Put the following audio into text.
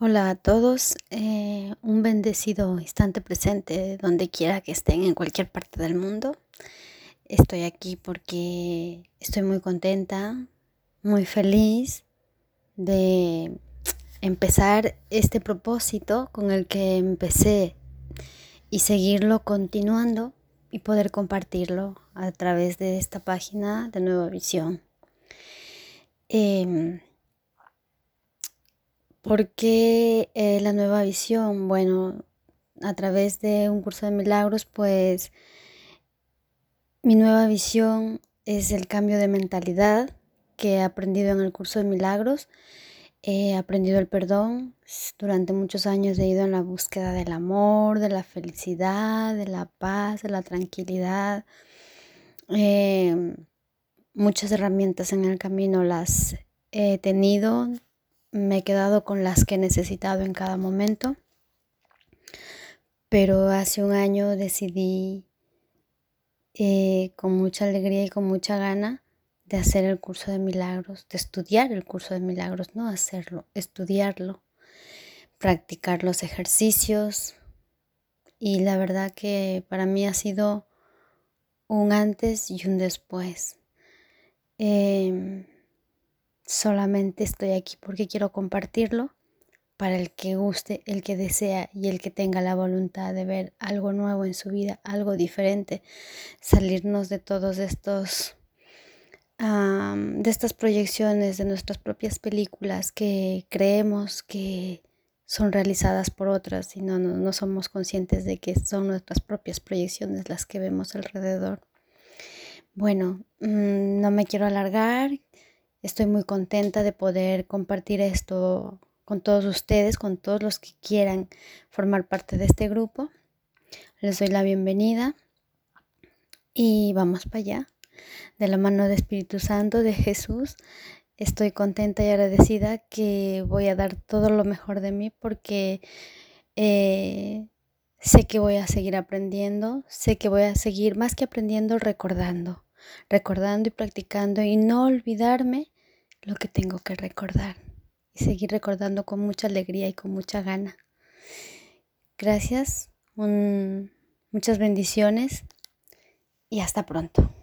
Hola a todos, eh, un bendecido instante presente donde quiera que estén en cualquier parte del mundo. Estoy aquí porque estoy muy contenta, muy feliz de empezar este propósito con el que empecé y seguirlo continuando y poder compartirlo a través de esta página de Nueva Visión. Em, ¿Por qué eh, la nueva visión? Bueno, a través de un curso de milagros, pues mi nueva visión es el cambio de mentalidad que he aprendido en el curso de milagros. He aprendido el perdón. Durante muchos años he ido en la búsqueda del amor, de la felicidad, de la paz, de la tranquilidad. Em, muchas herramientas en el camino las he tenido me he quedado con las que he necesitado en cada momento, pero hace un año decidí eh, con mucha alegría y con mucha gana de hacer el curso de milagros, de estudiar el curso de milagros, no hacerlo, estudiarlo, practicar los ejercicios. Y la verdad que para mí ha sido un antes y un después. Em, Solamente estoy aquí porque quiero compartirlo para el que guste, el que desea y el que tenga la voluntad de ver algo nuevo en su vida, algo diferente, salirnos de todos estos, de estas proyecciones de nuestras propias películas que creemos que son realizadas por otras y no, no, somos conscientes de que son nuestras propias proyecciones las que vemos alrededor. Bueno, mm, no me quiero alargar, Estoy muy contenta de poder compartir esto con todos ustedes, con todos los que quieran formar parte de este grupo. Les doy la bienvenida y vamos para allá. De la mano de Espíritu Santo, de Jesús, estoy contenta y agradecida que voy a dar todo lo mejor de mí porque eh, sé que voy a seguir aprendiendo, sé que voy a seguir más que aprendiendo, recordando, recordando y practicando y no olvidarme lo que tengo que recordar y seguir recordando con mucha alegría y con mucha gana. Gracias, muchas bendiciones y hasta pronto.